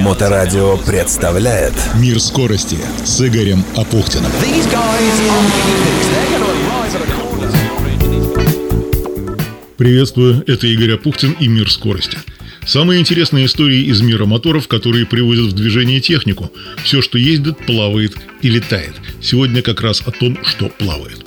Моторадио представляет Мир скорости с Игорем Апухтиным. Приветствую, это Игорь Апухтин и Мир скорости. Самые интересные истории из мира моторов, которые приводят в движение технику. Все, что ездит, плавает и летает. Сегодня как раз о том, что плавает.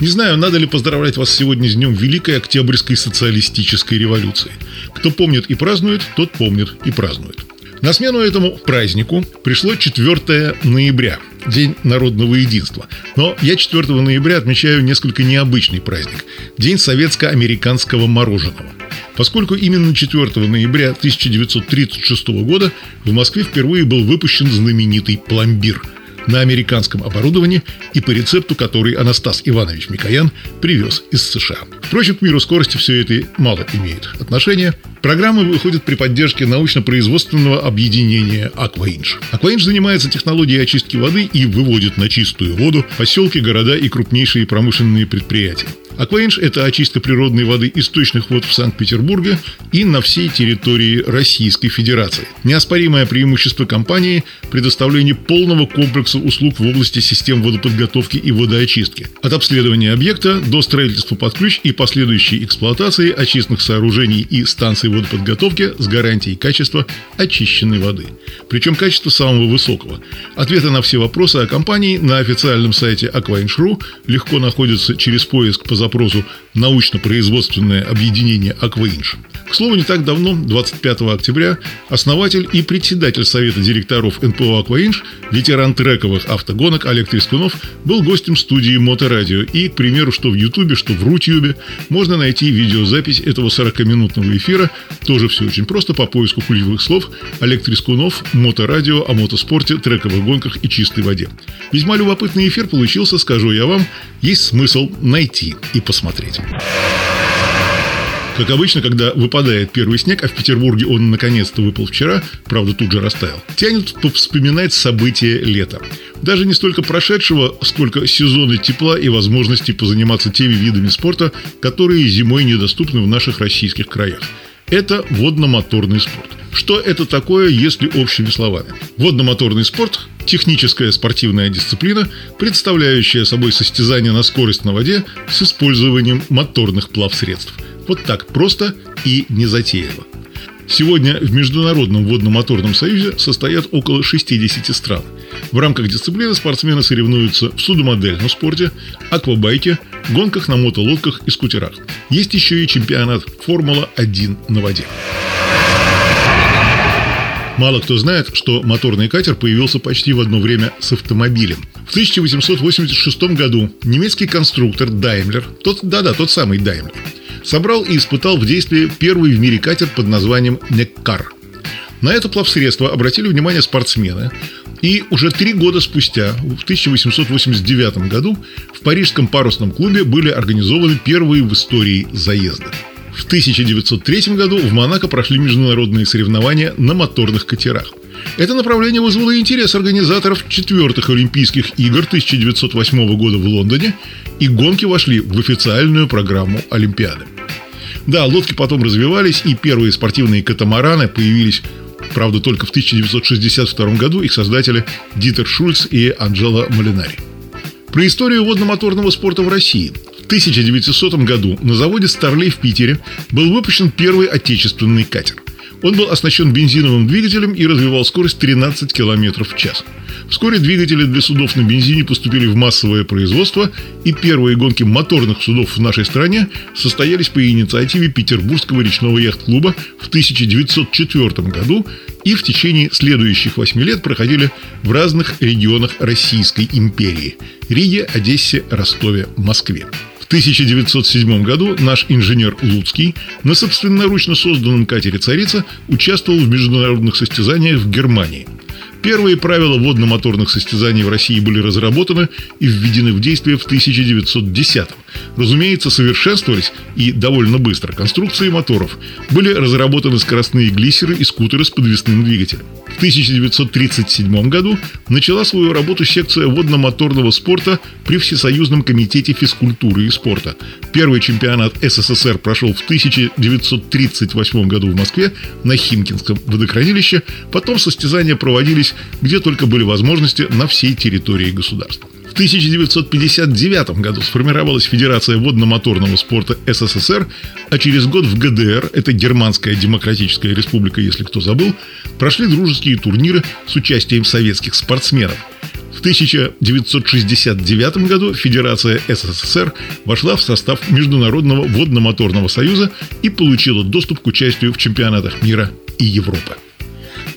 Не знаю, надо ли поздравлять вас сегодня с днем Великой Октябрьской социалистической революции. Кто помнит и празднует, тот помнит и празднует. На смену этому празднику пришло 4 ноября, День народного единства. Но я 4 ноября отмечаю несколько необычный праздник – День советско-американского мороженого. Поскольку именно 4 ноября 1936 года в Москве впервые был выпущен знаменитый пломбир – на американском оборудовании и по рецепту, который Анастас Иванович Микоян привез из США. Впрочем, к миру скорости все это мало имеет отношения. Программа выходит при поддержке научно-производственного объединения «Акваинж». «Акваинж» занимается технологией очистки воды и выводит на чистую воду поселки, города и крупнейшие промышленные предприятия. Акваинж – это очистка природной воды источных вод в Санкт-Петербурге и на всей территории Российской Федерации. Неоспоримое преимущество компании – предоставление полного комплекса услуг в области систем водоподготовки и водоочистки. От обследования объекта до строительства под ключ и последующей эксплуатации очистных сооружений и станций водоподготовки с гарантией качества очищенной воды. Причем качество самого высокого. Ответы на все вопросы о компании на официальном сайте Aquainch.ru легко находятся через поиск по запросу запросу научно-производственное объединение «Акваинж». К слову, не так давно, 25 октября, основатель и председатель Совета директоров НПО «Акваинж», ветеран трековых автогонок Олег Трескунов, был гостем студии Моторадио. И, к примеру, что в Ютубе, что в Рутюбе, можно найти видеозапись этого 40-минутного эфира. Тоже все очень просто по поиску ключевых слов Олег Трескунов, Моторадио о мотоспорте, трековых гонках и чистой воде. Весьма любопытный эфир получился, скажу я вам, есть смысл найти и посмотреть. Как обычно, когда выпадает первый снег, а в Петербурге он наконец-то выпал вчера, правда тут же растаял, тянет вспоминать события лета. Даже не столько прошедшего, сколько сезоны тепла и возможности позаниматься теми видами спорта, которые зимой недоступны в наших российских краях. Это водно-моторный спорт. Что это такое, если общими словами? Водно-моторный спорт – техническая спортивная дисциплина, представляющая собой состязание на скорость на воде с использованием моторных плавсредств. Вот так просто и незатейливо. Сегодня в Международном водно-моторном союзе состоят около 60 стран. В рамках дисциплины спортсмены соревнуются в судомодельном спорте, аквабайке, гонках на мотолодках и скутерах. Есть еще и чемпионат Формула-1 на воде. Мало кто знает, что моторный катер появился почти в одно время с автомобилем. В 1886 году немецкий конструктор Daimler, тот, да-да, тот самый Daimler, собрал и испытал в действии первый в мире катер под названием «Неккар». На это плавсредство обратили внимание спортсмены, и уже три года спустя, в 1889 году, в парижском парусном клубе были организованы первые в истории заезды. В 1903 году в Монако прошли международные соревнования на моторных катерах. Это направление вызвало интерес организаторов четвертых Олимпийских игр 1908 года в Лондоне, и гонки вошли в официальную программу Олимпиады. Да, лодки потом развивались, и первые спортивные катамараны появились Правда, только в 1962 году их создатели Дитер Шульц и Анджела Малинари. Про историю водно-моторного спорта в России. В 1900 году на заводе «Старлей» в Питере был выпущен первый отечественный катер. Он был оснащен бензиновым двигателем и развивал скорость 13 км в час. Вскоре двигатели для судов на бензине поступили в массовое производство, и первые гонки моторных судов в нашей стране состоялись по инициативе Петербургского речного яхт-клуба в 1904 году и в течение следующих восьми лет проходили в разных регионах Российской империи – Риге, Одессе, Ростове, Москве. В 1907 году наш инженер Луцкий на собственноручно созданном катере «Царица» участвовал в международных состязаниях в Германии – Первые правила водно-моторных состязаний в России были разработаны и введены в действие в 1910 -м. Разумеется, совершенствовались и довольно быстро конструкции моторов. Были разработаны скоростные глиссеры и скутеры с подвесным двигателем. В 1937 году начала свою работу секция водно-моторного спорта при Всесоюзном комитете физкультуры и спорта. Первый чемпионат СССР прошел в 1938 году в Москве на Химкинском водохранилище. Потом состязания проводились где только были возможности на всей территории государства. В 1959 году сформировалась Федерация водно-моторного спорта СССР, а через год в ГДР, это Германская Демократическая Республика, если кто забыл, прошли дружеские турниры с участием советских спортсменов. В 1969 году Федерация СССР вошла в состав Международного водно-моторного союза и получила доступ к участию в чемпионатах мира и Европы.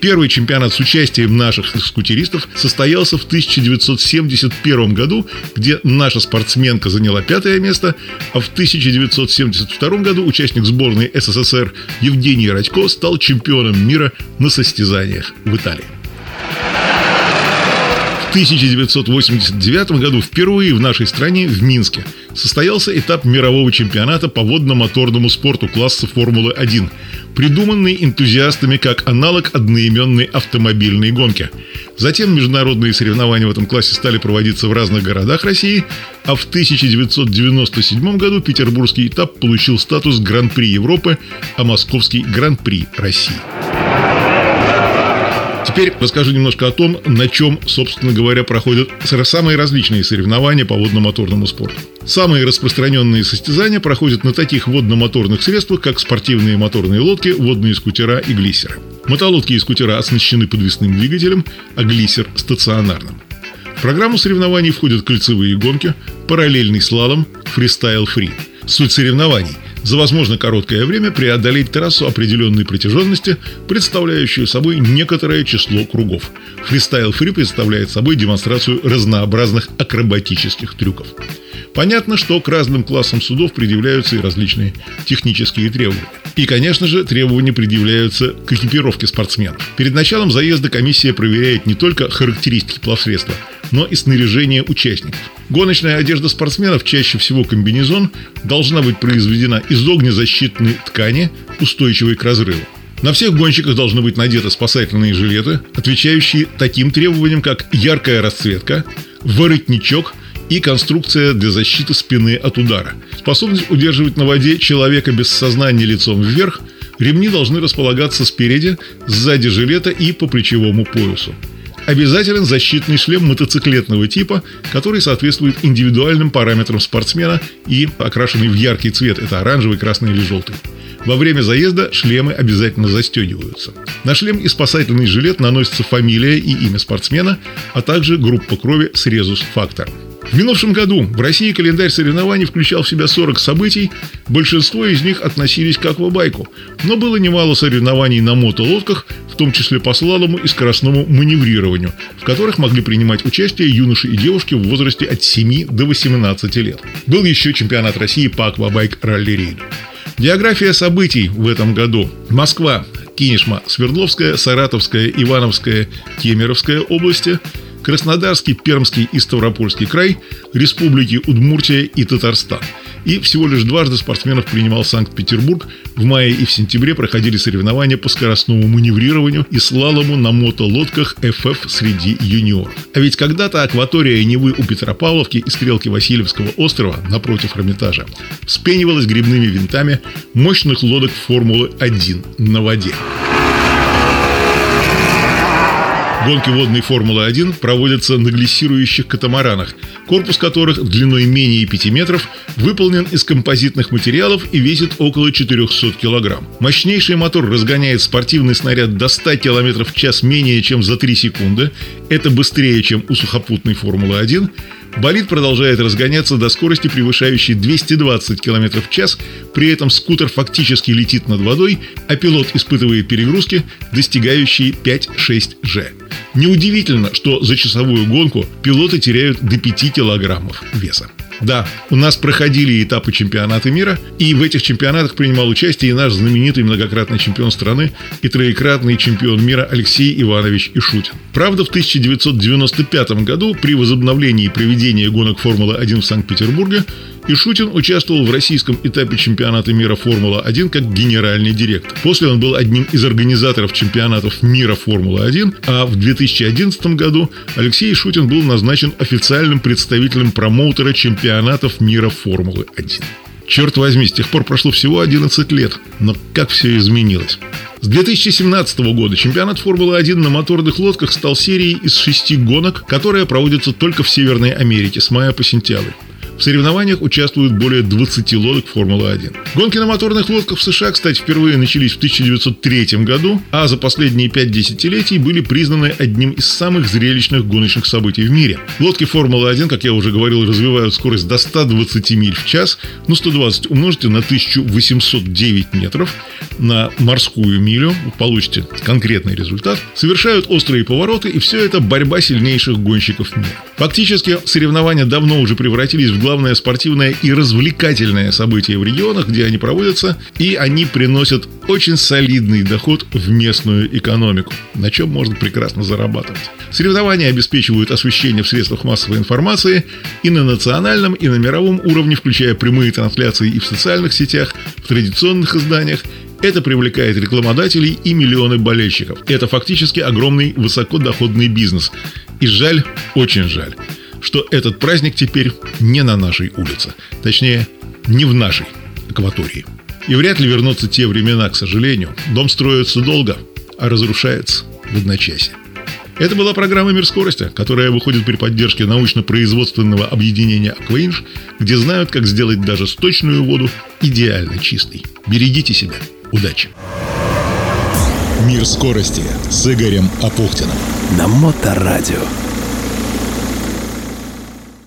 Первый чемпионат с участием наших скутеристов состоялся в 1971 году, где наша спортсменка заняла пятое место, а в 1972 году участник сборной СССР Евгений Радько стал чемпионом мира на состязаниях в Италии. В 1989 году впервые в нашей стране, в Минске, состоялся этап мирового чемпионата по водно-моторному спорту класса Формулы-1, придуманный энтузиастами как аналог одноименной автомобильной гонки. Затем международные соревнования в этом классе стали проводиться в разных городах России, а в 1997 году петербургский этап получил статус Гран-при Европы, а московский Гран-при России. Теперь расскажу немножко о том, на чем, собственно говоря, проходят самые различные соревнования по водно-моторному спорту. Самые распространенные состязания проходят на таких водно-моторных средствах, как спортивные моторные лодки, водные скутера и глиссеры. Мотолодки и скутера оснащены подвесным двигателем, а глиссер – стационарным. В программу соревнований входят кольцевые гонки, параллельный слалом, фристайл-фри. Суть соревнований – за возможно короткое время преодолеть трассу определенной протяженности, представляющую собой некоторое число кругов. Фристайл фри представляет собой демонстрацию разнообразных акробатических трюков. Понятно, что к разным классам судов предъявляются и различные технические требования. И, конечно же, требования предъявляются к экипировке спортсменов. Перед началом заезда комиссия проверяет не только характеристики плавсредства, но и снаряжение участников. Гоночная одежда спортсменов, чаще всего комбинезон, должна быть произведена из огнезащитной ткани, устойчивой к разрыву. На всех гонщиках должны быть надеты спасательные жилеты, отвечающие таким требованиям, как яркая расцветка, воротничок и конструкция для защиты спины от удара. Способность удерживать на воде человека без сознания лицом вверх, ремни должны располагаться спереди, сзади жилета и по плечевому поясу. Обязателен защитный шлем мотоциклетного типа, который соответствует индивидуальным параметрам спортсмена и окрашенный в яркий цвет – это оранжевый, красный или желтый. Во время заезда шлемы обязательно застегиваются. На шлем и спасательный жилет наносится фамилия и имя спортсмена, а также группа крови с резус-фактором. В минувшем году в России календарь соревнований включал в себя 40 событий, большинство из них относились к аквабайку, но было немало соревнований на мотолодках, в том числе по слалому и скоростному маневрированию, в которых могли принимать участие юноши и девушки в возрасте от 7 до 18 лет. Был еще чемпионат России по аквабайк ралли-рейду. География событий в этом году. Москва, Кинешма, Свердловская, Саратовская, Ивановская, Кемеровская области – Краснодарский, Пермский и Ставропольский край, республики Удмуртия и Татарстан. И всего лишь дважды спортсменов принимал Санкт-Петербург. В мае и в сентябре проходили соревнования по скоростному маневрированию и слалому на мотолодках ФФ среди юниоров. А ведь когда-то акватория Невы у Петропавловки и стрелки Васильевского острова напротив Эрмитажа вспенивалась грибными винтами мощных лодок Формулы-1 на воде. Гонки водной Формулы-1 проводятся на глиссирующих катамаранах, корпус которых длиной менее 5 метров выполнен из композитных материалов и весит около 400 килограмм. Мощнейший мотор разгоняет спортивный снаряд до 100 км в час менее чем за 3 секунды. Это быстрее, чем у сухопутной Формулы-1. Болид продолжает разгоняться до скорости, превышающей 220 км в час, при этом скутер фактически летит над водой, а пилот испытывает перегрузки, достигающие 5-6 G. Неудивительно, что за часовую гонку пилоты теряют до 5 килограммов веса. Да, у нас проходили этапы чемпионата мира, и в этих чемпионатах принимал участие и наш знаменитый многократный чемпион страны и троекратный чемпион мира Алексей Иванович Ишутин. Правда, в 1995 году при возобновлении проведения гонок Формулы-1 в Санкт-Петербурге Ишутин участвовал в российском этапе чемпионата мира Формула-1 как генеральный директор. После он был одним из организаторов чемпионатов мира Формулы-1, а в 2011 году Алексей Ишутин был назначен официальным представителем промоутера чемпионатов мира Формулы-1. Черт возьми, с тех пор прошло всего 11 лет, но как все изменилось. С 2017 года чемпионат Формулы-1 на моторных лодках стал серией из шести гонок, которая проводится только в Северной Америке с мая по сентябрь. В соревнованиях участвуют более 20 лодок Формулы-1. Гонки на моторных лодках в США, кстати, впервые начались в 1903 году, а за последние 5 десятилетий были признаны одним из самых зрелищных гоночных событий в мире. Лодки Формулы-1, как я уже говорил, развивают скорость до 120 миль в час, ну 120 умножьте на 1809 метров, на морскую милю, получите конкретный результат, совершают острые повороты, и все это борьба сильнейших гонщиков мира. Фактически, соревнования давно уже превратились в главное спортивное и развлекательное событие в регионах, где они проводятся, и они приносят очень солидный доход в местную экономику, на чем можно прекрасно зарабатывать. Соревнования обеспечивают освещение в средствах массовой информации и на национальном, и на мировом уровне, включая прямые трансляции и в социальных сетях, в традиционных изданиях это привлекает рекламодателей и миллионы болельщиков. Это фактически огромный высокодоходный бизнес. И жаль, очень жаль, что этот праздник теперь не на нашей улице. Точнее, не в нашей акватории. И вряд ли вернутся те времена, к сожалению. Дом строится долго, а разрушается в одночасье. Это была программа «Мир скорости», которая выходит при поддержке научно-производственного объединения «Акваинж», где знают, как сделать даже сточную воду идеально чистой. Берегите себя. Удачи! «Мир скорости» с Игорем Апухтиным. На Моторадио.